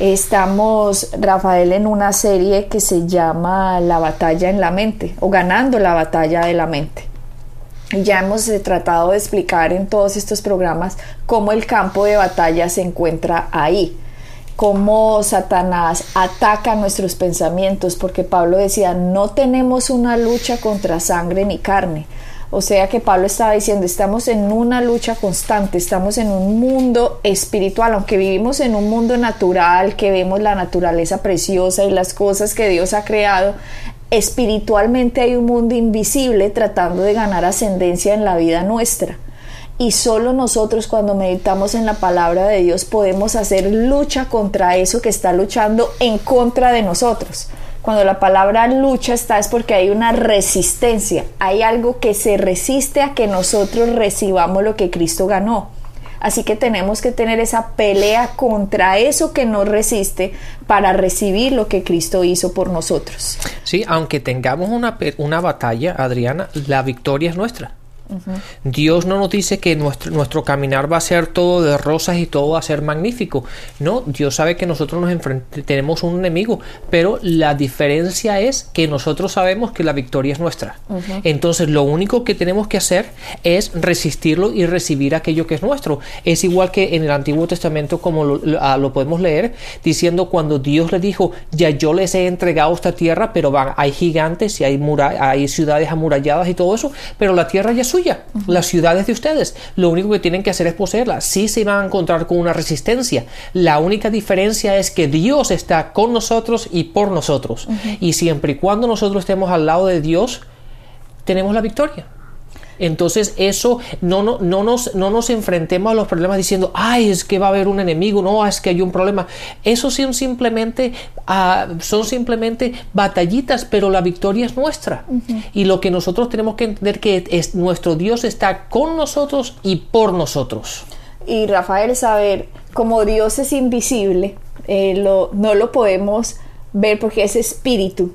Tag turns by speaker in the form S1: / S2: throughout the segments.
S1: Estamos, Rafael, en una serie que se llama La batalla en la mente o ganando la batalla de la mente. Ya hemos eh, tratado de explicar en todos estos programas cómo el campo de batalla se encuentra ahí, cómo Satanás ataca nuestros pensamientos, porque Pablo decía, no tenemos una lucha contra sangre ni carne, o sea que Pablo estaba diciendo, estamos en una lucha constante, estamos en un mundo espiritual, aunque vivimos en un mundo natural, que vemos la naturaleza preciosa y las cosas que Dios ha creado, espiritualmente hay un mundo invisible tratando de ganar ascendencia en la vida nuestra. Y solo nosotros cuando meditamos en la palabra de Dios podemos hacer lucha contra eso que está luchando en contra de nosotros. Cuando la palabra lucha está es porque hay una resistencia, hay algo que se resiste a que nosotros recibamos lo que Cristo ganó. Así que tenemos que tener esa pelea contra eso que nos resiste para recibir lo que Cristo hizo por nosotros.
S2: Sí, aunque tengamos una, una batalla, Adriana, la victoria es nuestra. Dios no nos dice que nuestro, nuestro caminar va a ser todo de rosas y todo va a ser magnífico. No, Dios sabe que nosotros nos tenemos un enemigo, pero la diferencia es que nosotros sabemos que la victoria es nuestra. Entonces lo único que tenemos que hacer es resistirlo y recibir aquello que es nuestro. Es igual que en el Antiguo Testamento como lo, ah, podemos leer diciendo cuando Dios le dijo, ya yo les he entregado esta tierra, pero van, hay gigantes y hay, hay ciudades amuralladas y todo eso, pero la tierra ya es suya las ciudades de ustedes. Lo único que tienen que hacer es poseerlas. Sí se van a encontrar con una resistencia. La única diferencia es que Dios está con nosotros y por nosotros. Y siempre y cuando nosotros estemos al lado de Dios, tenemos la victoria. Entonces eso no, no, no, nos, no nos enfrentemos a los problemas diciendo, ay, es que va a haber un enemigo, no, es que hay un problema. Eso son simplemente, ah, son simplemente batallitas, pero la victoria es nuestra. Y lo que nosotros tenemos que entender que es nuestro Dios está con nosotros y por nosotros.
S1: Y Rafael, saber, como Dios es invisible, eh, lo, no lo podemos ver porque es espíritu.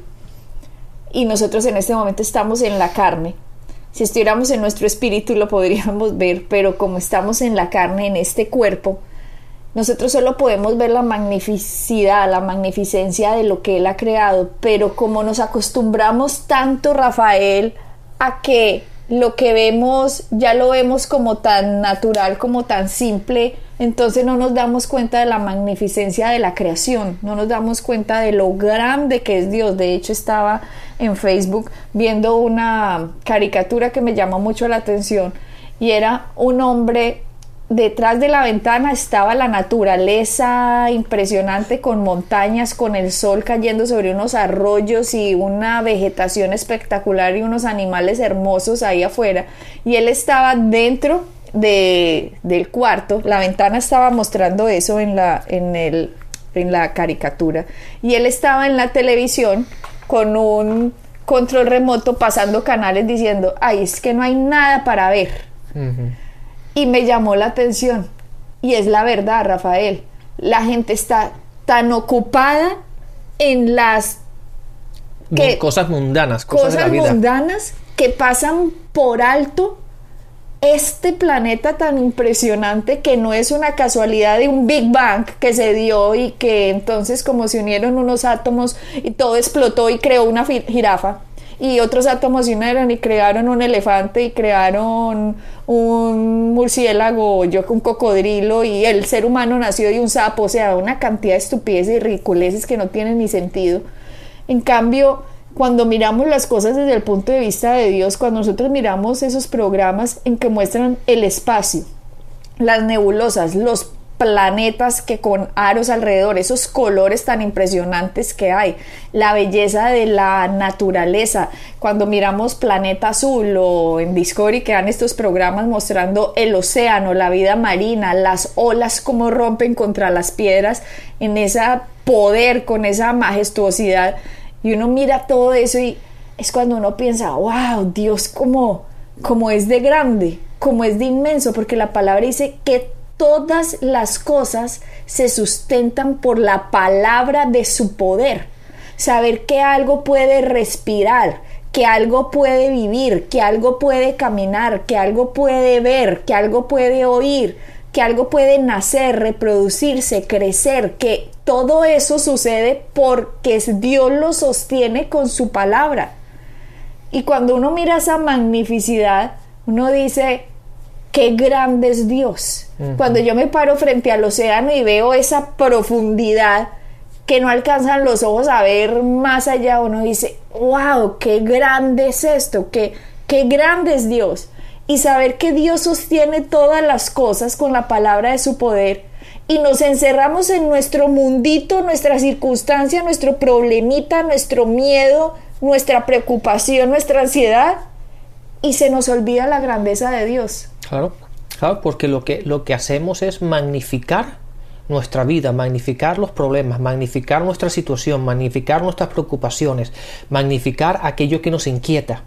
S1: Y nosotros en este momento estamos en la carne si estuviéramos en nuestro espíritu lo podríamos ver, pero como estamos en la carne, en este cuerpo, nosotros solo podemos ver la magnificidad, la magnificencia de lo que Él ha creado, pero como nos acostumbramos tanto, Rafael, a que lo que vemos ya lo vemos como tan natural, como tan simple, entonces no nos damos cuenta de la magnificencia de la creación, no nos damos cuenta de lo grande que es Dios. De hecho, estaba en Facebook viendo una caricatura que me llamó mucho la atención y era un hombre detrás de la ventana estaba la naturaleza impresionante con montañas, con el sol cayendo sobre unos arroyos y una vegetación espectacular y unos animales hermosos ahí afuera. Y él estaba dentro de, del cuarto, la ventana estaba mostrando eso en la, en, el, en la caricatura. Y él estaba en la televisión con un control remoto pasando canales diciendo, ay, es que no hay nada para ver y me llamó la atención. Y es la verdad, Rafael. La gente está tan ocupada en las
S2: cosas mundanas, cosas, de la vida.
S1: mundanas que pasan por alto este planeta tan impresionante que no es una casualidad de un Big Bang que se dio y que entonces como se unieron unos átomos y todo explotó y creó una jirafa y otros átomos se unieron y crearon un elefante y crearon un murciélago, yo un cocodrilo y el ser humano nació de un sapo, o sea, una cantidad de estupideces y ridiculeces que no tienen ni sentido. En cambio, cuando miramos las cosas desde el punto de vista de Dios, cuando nosotros miramos esos programas en que muestran el espacio, las nebulosas, los planetas que con aros alrededor, esos colores tan impresionantes que hay, la belleza de la naturaleza. Cuando miramos Planeta Azul o en Discovery que dan estos programas mostrando el océano, la vida marina, las olas como rompen contra las piedras en ese poder, con esa majestuosidad. Y uno mira todo eso y es cuando uno piensa, wow, Dios como, como es de grande, como es de inmenso, porque la palabra dice que todas las cosas se sustentan por la palabra de su poder. Saber que algo puede respirar, que algo puede vivir, que algo puede caminar, que algo puede ver, que algo puede oír, que algo puede nacer, reproducirse, crecer, que todo eso sucede porque Dios lo sostiene con su palabra. Y cuando uno mira esa magnificidad, uno dice, qué grande es Dios. Cuando yo me paro frente al océano y veo esa profundidad que no alcanzan los ojos a ver más allá, uno dice, wow, qué grande es esto, qué, qué grande es Dios. Y saber que Dios sostiene todas las cosas con la palabra de su poder y nos encerramos en nuestro mundito, nuestra circunstancia, nuestro problemita, nuestro miedo, nuestra preocupación, nuestra ansiedad y se nos olvida la grandeza de Dios.
S2: Claro, claro, porque lo que, lo que hacemos es magnificar nuestra vida, magnificar los problemas, magnificar nuestra situación, magnificar nuestras preocupaciones, magnificar aquello que nos inquieta.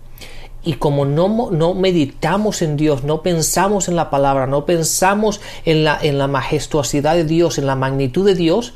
S2: Y como no, no, meditamos en Dios, no pensamos en la palabra, no pensamos en la, en la majestuosidad de Dios, en la magnitud de Dios,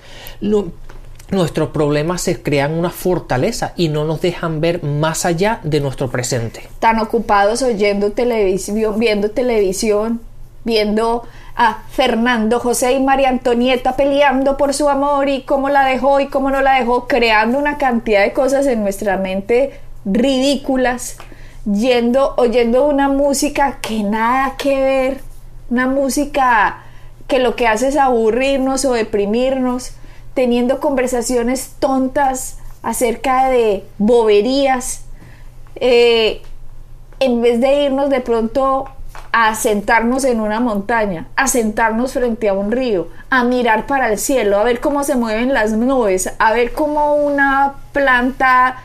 S2: nuestros problemas se crean una fortaleza y no nos dejan ver más allá de nuestro presente.
S1: Tan ocupados oyendo televisión, viendo televisión, viendo a Fernando José y María Antonieta peleando por su amor y cómo la dejó y cómo no la dejó, creando una cantidad de cosas en nuestra mente ridículas, yendo, oyendo una música que nada que ver, una música que lo que hace es aburrirnos o deprimirnos teniendo conversaciones tontas acerca de boberías, eh, en vez de irnos de pronto a sentarnos en una montaña, a sentarnos frente a un río, a mirar para el cielo, a ver cómo se mueven las nubes, a ver cómo una planta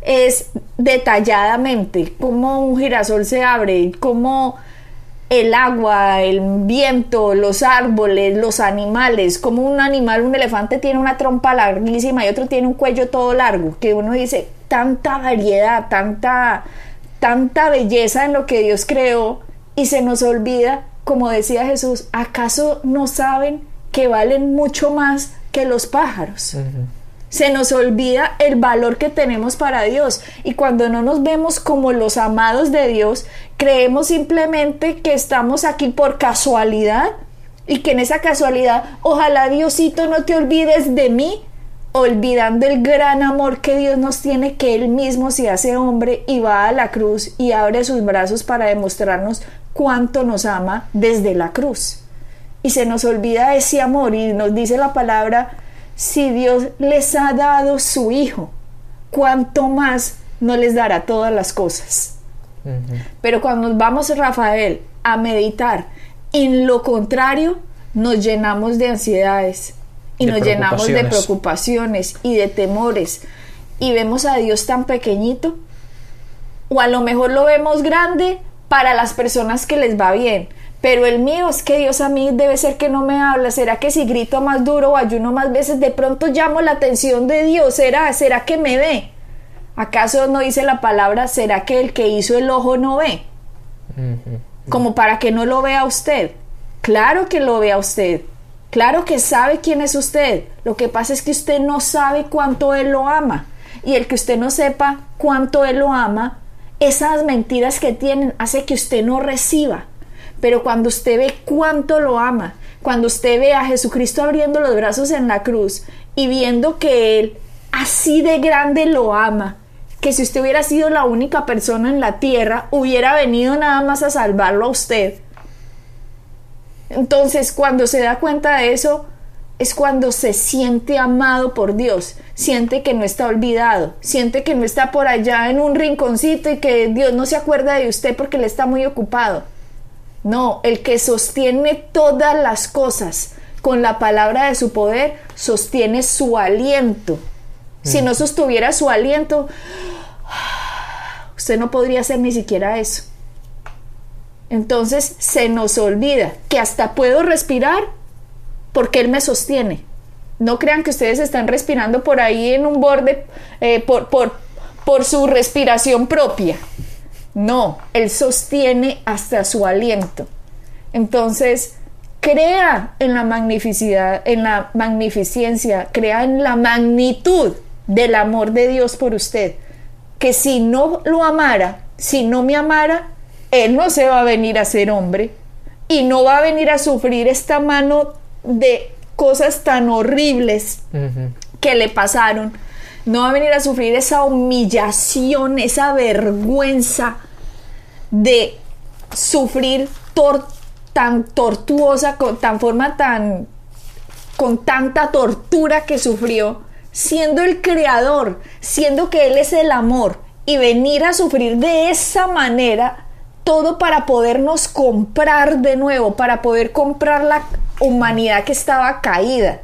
S1: es detalladamente, cómo un girasol se abre, cómo el agua, el viento, los árboles, los animales, como un animal, un elefante tiene una trompa larguísima y otro tiene un cuello todo largo, que uno dice, tanta variedad, tanta, tanta belleza en lo que Dios creó y se nos olvida, como decía Jesús, ¿acaso no saben que valen mucho más que los pájaros? Se nos olvida el valor que tenemos para Dios y cuando no nos vemos como los amados de Dios, creemos simplemente que estamos aquí por casualidad y que en esa casualidad, ojalá Diosito no te olvides de mí, olvidando el gran amor que Dios nos tiene, que Él mismo se hace hombre y va a la cruz y abre sus brazos para demostrarnos cuánto nos ama desde la cruz. Y se nos olvida ese amor y nos dice la palabra, si Dios les ha dado su Hijo, ¿cuánto más no les dará todas las cosas? Pero cuando nos vamos, Rafael, a meditar en lo contrario, nos llenamos de ansiedades y nos llenamos de preocupaciones y de temores. Y vemos a Dios tan pequeñito o a lo mejor lo vemos grande para las personas que les va bien, pero el mío es que Dios a mí debe ser que no me habla. ¿Será que si grito más duro o ayuno más veces, de pronto llamo la atención de Dios? ¿Será? ¿Será que me ve? ¿Acaso no dice la palabra, será que el que hizo el ojo no ve? Como para que no lo vea usted. Claro que lo vea usted. Claro que sabe quién es usted. Lo que pasa es que usted no sabe cuánto Él lo ama. Y el que usted no sepa cuánto Él lo ama, esas mentiras que tienen hace que usted no reciba pero cuando usted ve cuánto lo ama, cuando usted ve a Jesucristo abriendo los brazos en la cruz y viendo que Él así de grande lo ama, que si usted hubiera sido la única persona en la tierra, hubiera venido nada más a salvarlo a usted. Entonces, cuando se da cuenta de eso, es cuando se siente amado por Dios, siente que no está olvidado, siente que no está por allá en un rinconcito y que Dios no se acuerda de usted porque él está muy ocupado. No, el que sostiene todas las cosas con la palabra de su poder, sostiene su aliento. Si no sostuviera su aliento, usted no podría hacer ni siquiera eso. Entonces se nos olvida que hasta puedo respirar porque Él me sostiene. No crean que ustedes están respirando por ahí en un borde, eh, por, por, por su respiración propia. No, Él sostiene hasta su aliento. Entonces, crea en la magnificidad, en la magnificencia, crea en la magnitud del amor de Dios por usted. Que si no lo amara, si no me amara, Él no se va a venir a ser hombre y no va a venir a sufrir esta mano de cosas tan horribles que le pasaron. No va a venir a sufrir esa humillación, esa vergüenza de sufrir tan tortuosa, con tan forma tan con tanta tortura que sufrió, siendo el creador, siendo que él es el amor y venir a sufrir de esa manera todo para podernos comprar de nuevo, para poder comprar la humanidad que estaba caída.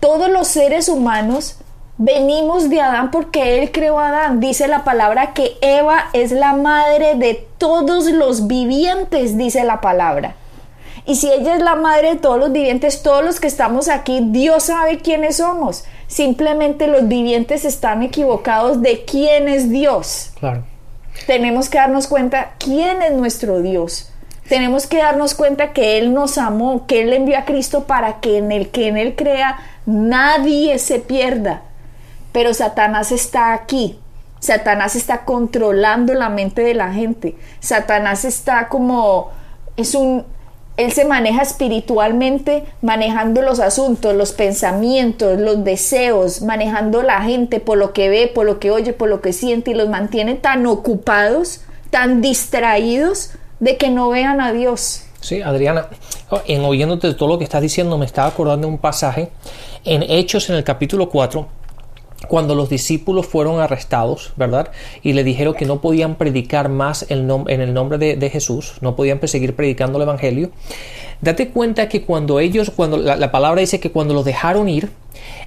S1: Todos los seres humanos venimos de Adán porque Él creó a Adán. Dice la palabra que Eva es la madre de todos los vivientes, dice la palabra. Y si ella es la madre de todos los vivientes, todos los que estamos aquí, Dios sabe quiénes somos. Simplemente los vivientes están equivocados de quién es Dios. Claro tenemos que darnos cuenta quién es nuestro Dios. Tenemos que darnos cuenta que Él nos amó, que Él envió a Cristo para que en el que en Él crea nadie se pierda. Pero Satanás está aquí. Satanás está controlando la mente de la gente. Satanás está como es un él se maneja espiritualmente, manejando los asuntos, los pensamientos, los deseos, manejando la gente por lo que ve, por lo que oye, por lo que siente y los mantiene tan ocupados, tan distraídos de que no vean a Dios.
S2: Sí, Adriana, en oyéndote todo lo que estás diciendo, me estaba acordando de un pasaje en Hechos en el capítulo 4 cuando los discípulos fueron arrestados, ¿verdad? Y le dijeron que no podían predicar más en el nombre de, Jesús, no podían seguir predicando el Evangelio. Date cuenta que cuando ellos, cuando la, palabra dice que cuando los dejaron ir,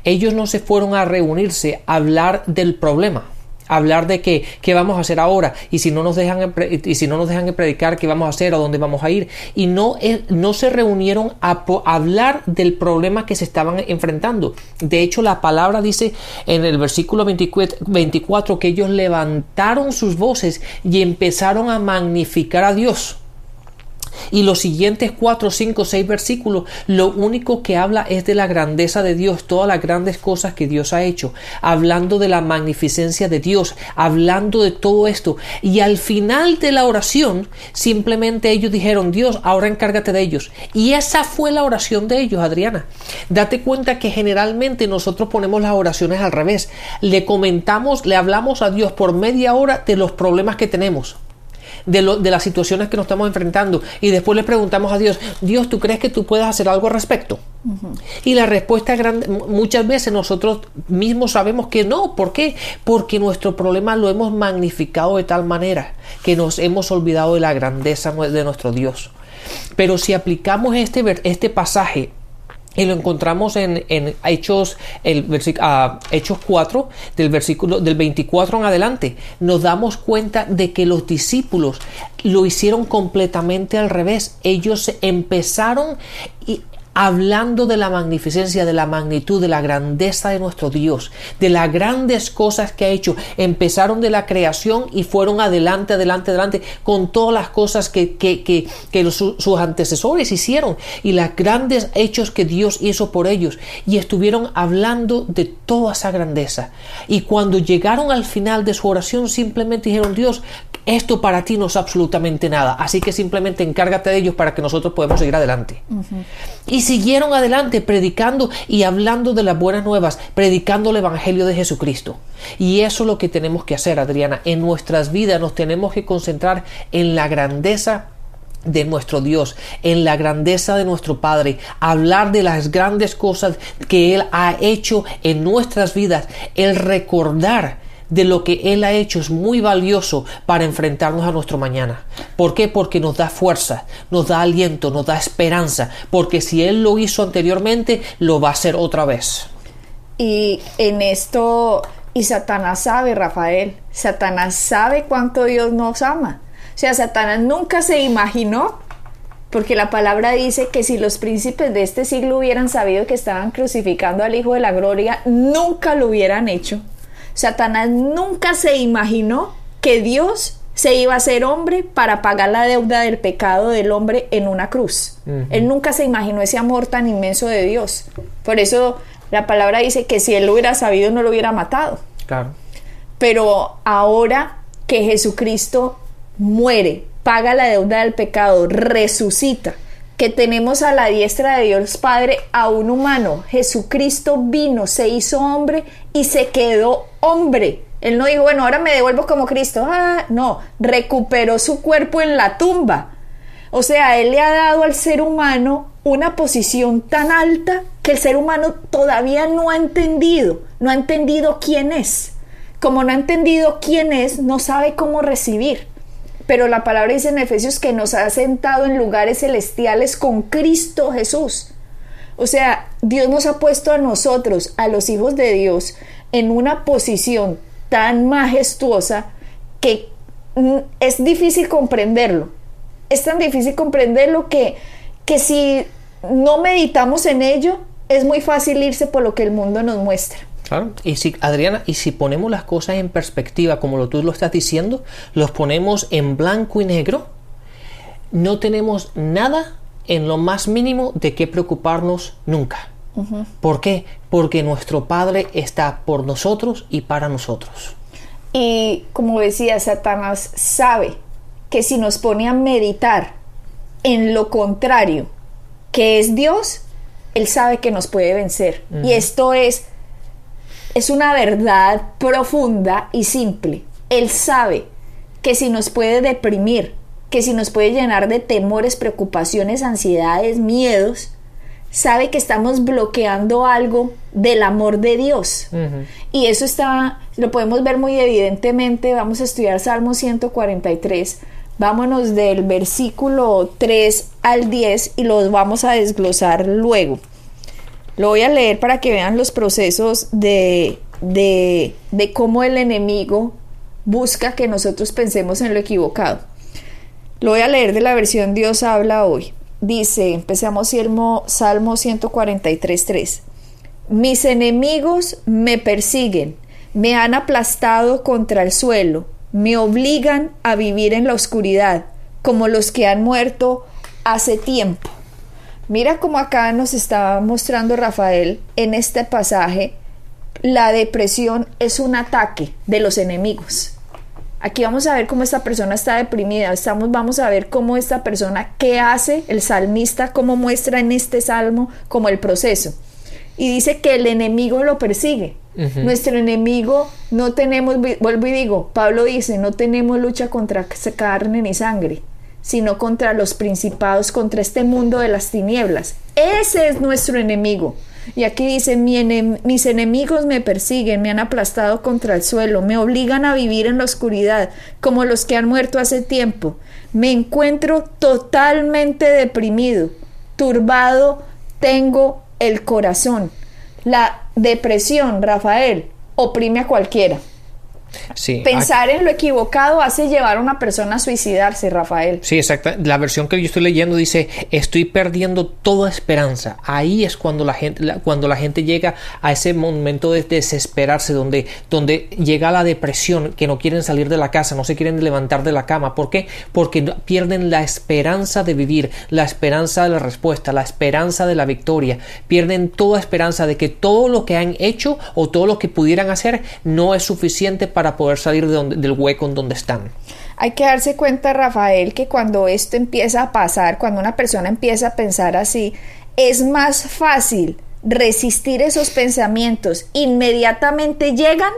S2: ellos no se fueron a reunirse a hablar del problema hablar de qué, qué vamos a hacer ahora y si no nos dejan y si no nos dejan predicar qué vamos a hacer a dónde vamos a ir. Y no, eh, no se reunieron a, hablar del problema que se estaban enfrentando. De hecho la palabra dice en el versículo 24 que ellos levantaron sus voces y empezaron a magnificar a Dios y los siguientes 4, 5, 6 versículos, lo único que habla es de la grandeza de Dios, todas las grandes cosas que Dios ha hecho, hablando de la magnificencia de Dios, hablando de todo esto. Y al final de la oración, simplemente ellos dijeron, Dios, ahora encárgate de ellos. Y esa fue la oración de ellos, Adriana. Date cuenta que generalmente nosotros ponemos las oraciones al revés. Le comentamos, le hablamos a Dios por media hora de los problemas que tenemos de, las situaciones que nos estamos enfrentando y después le preguntamos a Dios, Dios, ¿tú crees que tú puedas hacer algo al respecto? Y la respuesta es grande, muchas veces nosotros mismos sabemos que no. ¿Por qué? Porque nuestro problema lo hemos magnificado de tal manera que nos hemos olvidado de la grandeza de nuestro Dios. Pero si aplicamos este, este pasaje y lo encontramos en, Hechos, el uh, Hechos 4, del versículo del 24 en adelante. Nos damos cuenta de que los discípulos lo hicieron completamente al revés. Ellos empezaron y hablando de la magnificencia, de la magnitud, de la grandeza de nuestro Dios, de las grandes cosas que ha hecho. Empezaron de la creación y fueron adelante, adelante, adelante, con todas las cosas que, que, que, que sus antecesores hicieron y los grandes hechos que Dios hizo por ellos. Y estuvieron hablando de toda esa grandeza. Y cuando llegaron al final de su oración, simplemente dijeron, Dios, esto para ti no es absolutamente nada, así que simplemente encárgate de ellos para que nosotros podamos seguir adelante. Y siguieron adelante predicando y hablando de las buenas nuevas, predicando el Evangelio de Jesucristo. Y eso es lo que tenemos que hacer, Adriana. En nuestras vidas nos tenemos que concentrar en la grandeza de nuestro Dios, en la grandeza de nuestro Padre, hablar de las grandes cosas que Él ha hecho en nuestras vidas, el recordar de lo que Él ha hecho es muy valioso para enfrentarnos a nuestro mañana. ¿Por qué? Porque nos da fuerza, nos da aliento, nos da esperanza, porque si Él lo hizo anteriormente, lo va a hacer otra vez.
S1: Y en esto, y Satanás sabe, Rafael, Satanás sabe cuánto Dios nos ama. O sea, Satanás nunca se imaginó, porque la palabra dice que si los príncipes de este siglo hubieran sabido que estaban crucificando al Hijo de la Gloria, nunca lo hubieran hecho Satanás nunca se imaginó que Dios se iba a ser hombre para pagar la deuda del pecado del hombre en una cruz. Él nunca se imaginó ese amor tan inmenso de Dios. Por eso la palabra dice que si él lo hubiera sabido no lo hubiera matado.
S2: Claro.
S1: Pero ahora que Jesucristo muere, paga la deuda del pecado, resucita, que tenemos a la diestra de Dios Padre a un humano, Jesucristo vino, se hizo hombre y se quedó hombre. Él no dijo, bueno, ahora me devuelvo como Cristo. Ah, no, recuperó su cuerpo en la tumba. O sea, Él le ha dado al ser humano una posición tan alta que el ser humano todavía no ha entendido, no ha entendido quién es. Como no ha entendido quién es, no sabe cómo recibir. Pero la palabra dice en Efesios que nos ha sentado en lugares celestiales con Cristo Jesús. O sea, Dios nos ha puesto a nosotros, a los hijos de Dios, en una posición tan majestuosa que mm, es difícil comprenderlo. Es tan difícil comprenderlo que, que si no meditamos en ello, es muy fácil irse por lo que el mundo nos muestra.
S2: Claro. Y si, Adriana, y si ponemos las cosas en perspectiva, como lo, tú lo estás diciendo, los ponemos en blanco y negro, no tenemos nada en lo más mínimo de qué preocuparnos nunca. ¿Por qué? Porque nuestro Padre está por nosotros y para nosotros.
S1: Y como decía, Satanás sabe que si nos pone a meditar en lo contrario, que es Dios, él sabe que nos puede vencer. Y esto es es una verdad profunda y simple. Él sabe que si nos puede deprimir, que si nos puede llenar de temores, preocupaciones, ansiedades, miedos, sabe que estamos bloqueando algo del amor de Dios. Y eso está, lo podemos ver muy evidentemente. Vamos a estudiar Salmo 143. Vámonos del versículo 3 al 10 y los vamos a desglosar luego. Lo voy a leer para que vean los procesos de, de, de cómo el enemigo busca que nosotros pensemos en lo equivocado. Lo voy a leer de la versión Dios habla hoy. Dice, empezamos Salmo, Salmo 143.3. Mis enemigos me persiguen, me han aplastado contra el suelo, me obligan a vivir en la oscuridad, como los que han muerto hace tiempo. Mira cómo acá nos está mostrando Rafael en este pasaje, la depresión es un ataque de los enemigos. Aquí vamos a ver cómo esta persona está deprimida, Estamos, vamos a ver cómo esta persona, qué hace el salmista, cómo muestra en este salmo como el proceso. Y dice que el enemigo lo persigue. Nuestro enemigo no tenemos, vuelvo y digo, Pablo dice, no tenemos lucha contra carne ni sangre, sino contra los principados, contra este mundo de las tinieblas. Ese es nuestro enemigo. Y aquí dice, mis enemigos me persiguen, me han aplastado contra el suelo, me obligan a vivir en la oscuridad, como los que han muerto hace tiempo. Me encuentro totalmente deprimido, turbado, tengo el corazón. La depresión, Rafael, oprime a cualquiera. Pensar en lo equivocado hace llevar a una persona a suicidarse, Rafael.
S2: Sí, exacto. La versión que yo estoy leyendo dice, estoy perdiendo toda esperanza. Ahí es cuando la gente, cuando la gente llega a ese momento de desesperarse, donde, donde llega la depresión, que no quieren salir de la casa, no se quieren levantar de la cama. ¿Por qué? Porque pierden la esperanza de vivir, la esperanza de la respuesta, la esperanza de la victoria. Pierden toda esperanza de que todo lo que han hecho o todo lo que pudieran hacer no es suficiente para para poder salir del hueco en donde están.
S1: Hay que darse cuenta, Rafael, que cuando esto empieza a pasar, cuando una persona empieza a pensar así, es más fácil resistir esos pensamientos. Inmediatamente llegan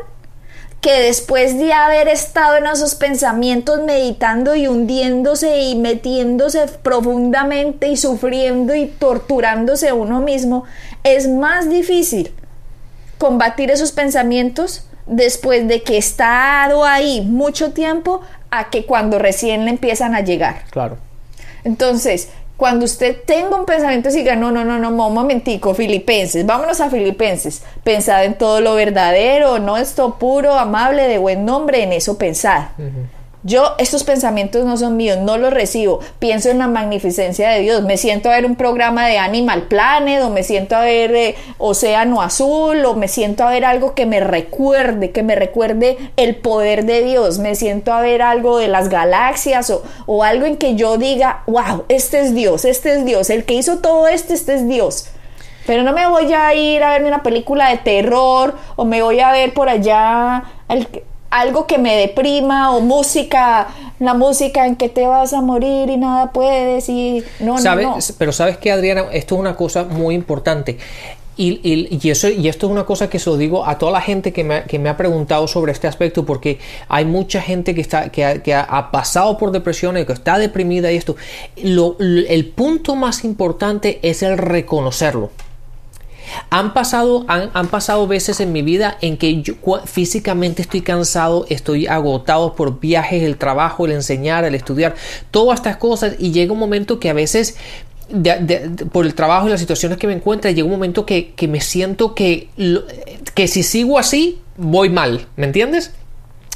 S1: que después de haber estado en esos pensamientos meditando y hundiéndose y metiéndose profundamente y sufriendo y torturándose uno mismo, es más difícil combatir esos pensamientos después de que ha estado ahí mucho tiempo a que cuando recién le empiezan a llegar.
S2: Claro.
S1: Entonces, cuando usted tenga un pensamiento diga, no, no, no, no, un momentico, filipenses, vámonos a filipenses, pensad en todo lo verdadero, no esto puro, amable, de buen nombre, en eso pensad. Yo, estos pensamientos no son míos, no los recibo. Pienso en la magnificencia de Dios. Me siento a ver un programa de Animal Planet, o me siento a ver eh, Océano Azul, o me siento a ver algo que me recuerde, que me recuerde el poder de Dios. Me siento a ver algo de las galaxias, o, o algo en que yo diga, wow, este es Dios, este es Dios. El que hizo todo esto, este es Dios. Pero no me voy a ir a ver una película de terror, o me voy a ver por allá algo que me deprima o música, la música en que te vas a morir y nada puedes y no,
S2: ¿Sabes?
S1: no,
S2: Pero sabes que Adriana, esto es una cosa muy importante. Y, y, eso, y esto es una cosa que se lo digo a toda la gente que me, que me, ha preguntado sobre este aspecto, porque hay mucha gente que, está, que, ha, que ha pasado por depresión y que está deprimida y esto. Lo, el punto más importante es el reconocerlo. Han pasado, han, han, pasado veces en mi vida en que físicamente estoy cansado, estoy agotado por viajes, el trabajo, el enseñar, el estudiar, todas estas cosas y llega un momento que a veces por el trabajo y las situaciones que me encuentro, llega un momento que, que me siento que, que si sigo así, voy mal, ¿me entiendes?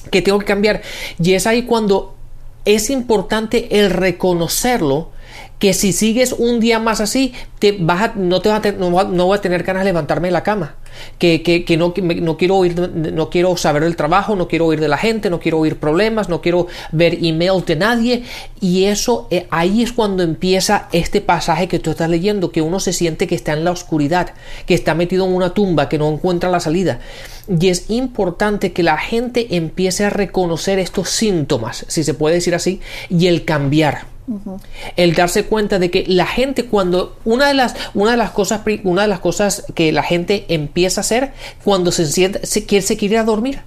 S2: Que tengo que cambiar. Y es ahí cuando es importante el reconocerlo que si sigues un día más así, te vas a, no, te vas a, no, no voy a tener ganas de levantarme de la cama. Que, que, que no, que no, quiero oír, no quiero saber del trabajo, no quiero oír de la gente, no quiero oír problemas, no quiero ver emails de nadie. Y eso, eh, ahí es cuando empieza este pasaje que tú estás leyendo, que uno se siente que está en la oscuridad, que está metido en una tumba, que no encuentra la salida. Y es importante que la gente empiece a reconocer estos síntomas, si se puede decir así, y el cambiar. El darse cuenta de que la gente cuando una de las una de las cosas una de las cosas que la gente empieza a hacer cuando se siente se quiere se quiere ir a dormir.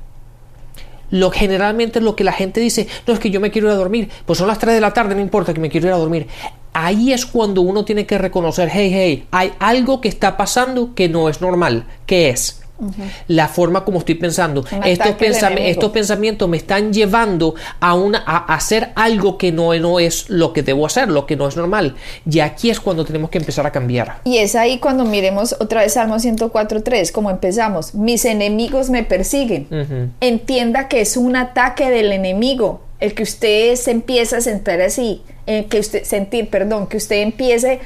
S2: Lo generalmente lo que la gente dice, no es que yo me quiero ir a dormir, pues son las 3 de la tarde, no importa que me quiero ir a dormir. Ahí es cuando uno tiene que reconocer, hey, hey, hay algo que está pasando que no es normal. ¿Qué es? Uh -huh. La forma como estoy pensando. Estos, pensam estos, pensamientos me están llevando a, una, a hacer algo que no, no es lo que debo hacer, lo que no es normal. Y aquí es cuando tenemos que empezar a cambiar.
S1: Y es ahí cuando miremos otra vez Salmo 104.3, como empezamos. Mis enemigos me persiguen. Uh -huh. Entienda que es un ataque del enemigo. El que usted se empieza a sentir así, el que usted sentir, perdón, que usted empiece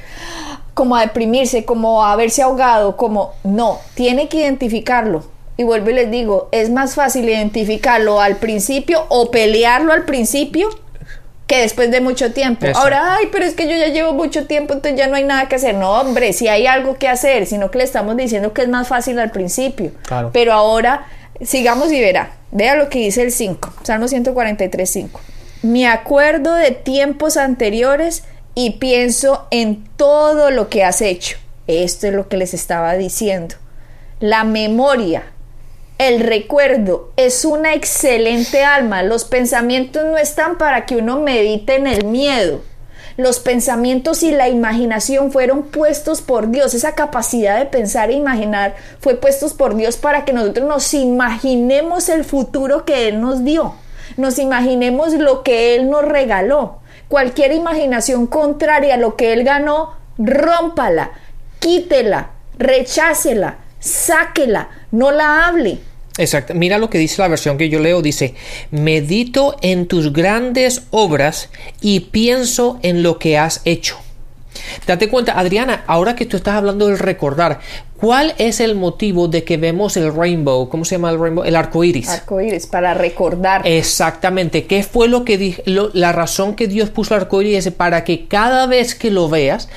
S1: como a deprimirse, como a verse ahogado, como no, tiene que identificarlo. Y vuelvo y les digo, es más fácil identificarlo al principio o pelearlo al principio que después de mucho tiempo. Ahora, ay, pero es que yo ya llevo mucho tiempo, entonces ya no hay nada que hacer. No, hombre, si hay algo que hacer, sino que le estamos diciendo que es más fácil al principio.
S2: Claro.
S1: Pero ahora, sigamos y verá. Vea lo que dice el 5, Salmo 143, 5. Me acuerdo de tiempos anteriores y pienso en todo lo que has hecho. Esto es lo que les estaba diciendo. La memoria, el recuerdo es una excelente alma. Los pensamientos no están para que uno medite en el miedo. Los pensamientos y la imaginación fueron puestos por Dios. Esa capacidad de pensar e imaginar fue puestos por Dios para que nosotros nos imaginemos el futuro que Él nos dio. Nos imaginemos lo que Él nos regaló cualquier imaginación contraria a lo que él ganó, rómpala, quítela, rechácela, sáquela, no la hable.
S2: Exacto. Mira lo que dice la versión que yo leo. Dice, medito en tus grandes obras y pienso en lo que has hecho. Date cuenta, Adriana, ahora que tú estás hablando del recordar, ¿cuál es el motivo de que vemos el rainbow? ¿Cómo se llama el rainbow? El arco iris.
S1: Arco iris, para recordar.
S2: Exactamente. ¿Qué fue lo que? Lo, la razón que Dios puso el arco iris es para que cada vez que lo veas,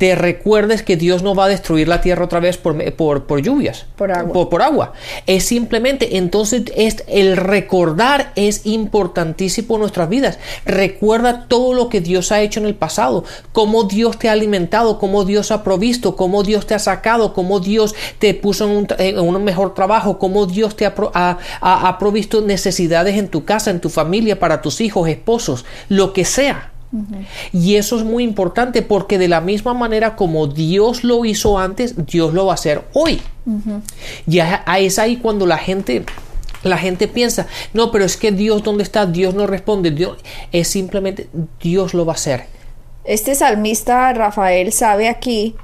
S2: te recuerdes que Dios no va a destruir la tierra otra vez por, por, por lluvias,
S1: por agua.
S2: Por, por, agua. Es simplemente, entonces, es, el recordar es importantísimo en nuestras vidas. Recuerda todo lo que Dios ha hecho en el pasado, cómo Dios te ha alimentado, cómo Dios ha provisto, cómo Dios te ha sacado, cómo Dios te puso en un, en un mejor trabajo, cómo Dios te ha, ha, ha, ha provisto necesidades en tu casa, en tu familia, para tus hijos, esposos, lo que sea. Uh -huh. Y eso es muy importante porque de la misma manera como Dios lo hizo antes, Dios lo va a hacer hoy. Uh -huh. Y es ahí cuando la gente la gente piensa, no, pero es que Dios, ¿dónde está? Dios no responde. Dios es simplemente Dios lo va a hacer.
S1: Este salmista Rafael sabe aquí,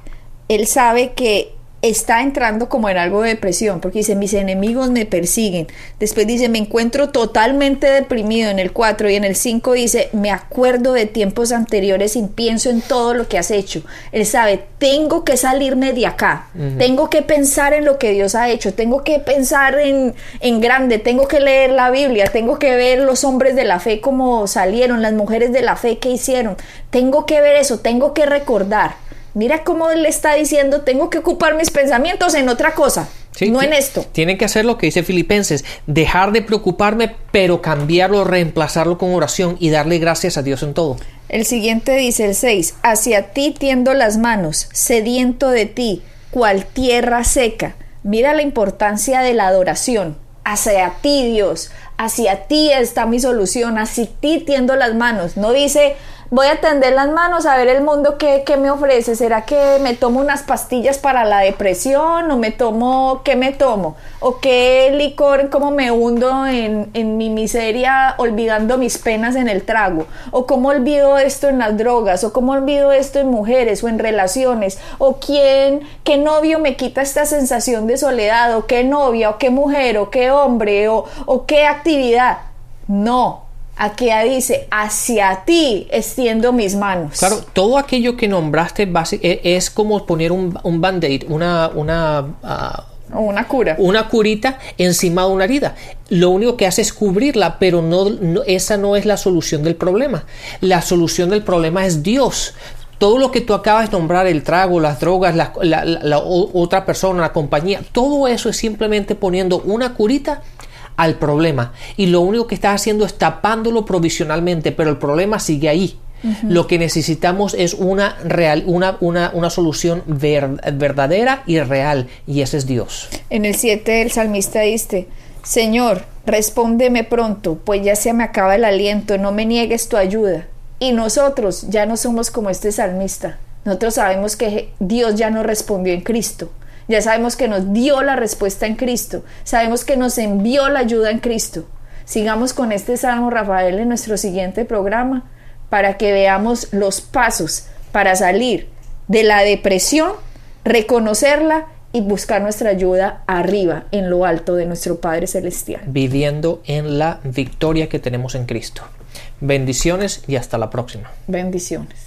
S1: él sabe que está entrando como en algo de depresión, porque dice, mis enemigos me persiguen. Después dice, me encuentro totalmente deprimido en el 4 y en el 5 dice, me acuerdo de tiempos anteriores y pienso en todo lo que has hecho. Él sabe, tengo que salirme de acá, tengo que pensar en lo que Dios ha hecho, tengo que pensar en, en grande, tengo que leer la Biblia, tengo que ver los hombres de la fe como salieron, las mujeres de la fe que hicieron, tengo que ver eso, tengo que recordar. Mira cómo él le está diciendo, tengo que ocupar mis pensamientos en otra cosa, no en esto.
S2: Tienen que hacer lo que dice Filipenses, dejar de preocuparme, pero cambiarlo, reemplazarlo con oración y darle gracias a Dios en todo.
S1: El siguiente dice el 6, hacia ti tiendo las manos, sediento de ti, cual tierra seca. Mira la importancia de la adoración. Hacia ti, Dios, hacia ti está mi solución, hacia ti tiendo las manos. No dice, voy a tender las manos a ver el mundo que, me ofrece. ¿Será que me tomo unas pastillas para la depresión o me tomo, qué me tomo? ¿O qué licor, cómo me hundo en, en mi miseria olvidando mis penas en el trago? ¿O cómo olvido esto en las drogas? ¿O cómo olvido esto en mujeres o en relaciones? ¿O quién, qué novio me quita esta sensación de soledad? ¿O qué novia? ¿O qué mujer? ¿O qué hombre? ¿O, o qué actividad? No, Aquí dice, hacia ti extiendo mis manos.
S2: Claro, todo aquello que nombraste e, es como poner un, un band-aid, una... una
S1: ah, una cura.
S2: Una curita encima de una herida. Lo único que hace es cubrirla, pero no, esa no es la solución del problema. La solución del problema es Dios. Todo lo que tú acabas de nombrar, el trago, las drogas, la, la otra persona, la compañía, todo eso es simplemente poniendo una curita al problema y lo único que estás haciendo es tapándolo provisionalmente, pero el problema sigue ahí. Lo que necesitamos es una, real, una, una, una solución verdadera y real, y ese es Dios.
S1: En el 7 el salmista dice, Señor, respóndeme pronto, pues ya se me acaba el aliento, no me niegues tu ayuda. Y nosotros ya no somos como este salmista. Nosotros sabemos que Dios ya nos respondió en Cristo. Ya sabemos que nos dio la respuesta en Cristo. Sabemos que nos envió la ayuda en Cristo. Sigamos con este Salmo Rafael en nuestro siguiente programa para que veamos los pasos para salir de la depresión, reconocerla y buscar nuestra ayuda arriba, en lo alto de nuestro Padre Celestial.
S2: Viviendo en la victoria que tenemos en Cristo. Bendiciones y hasta la próxima.
S1: Bendiciones.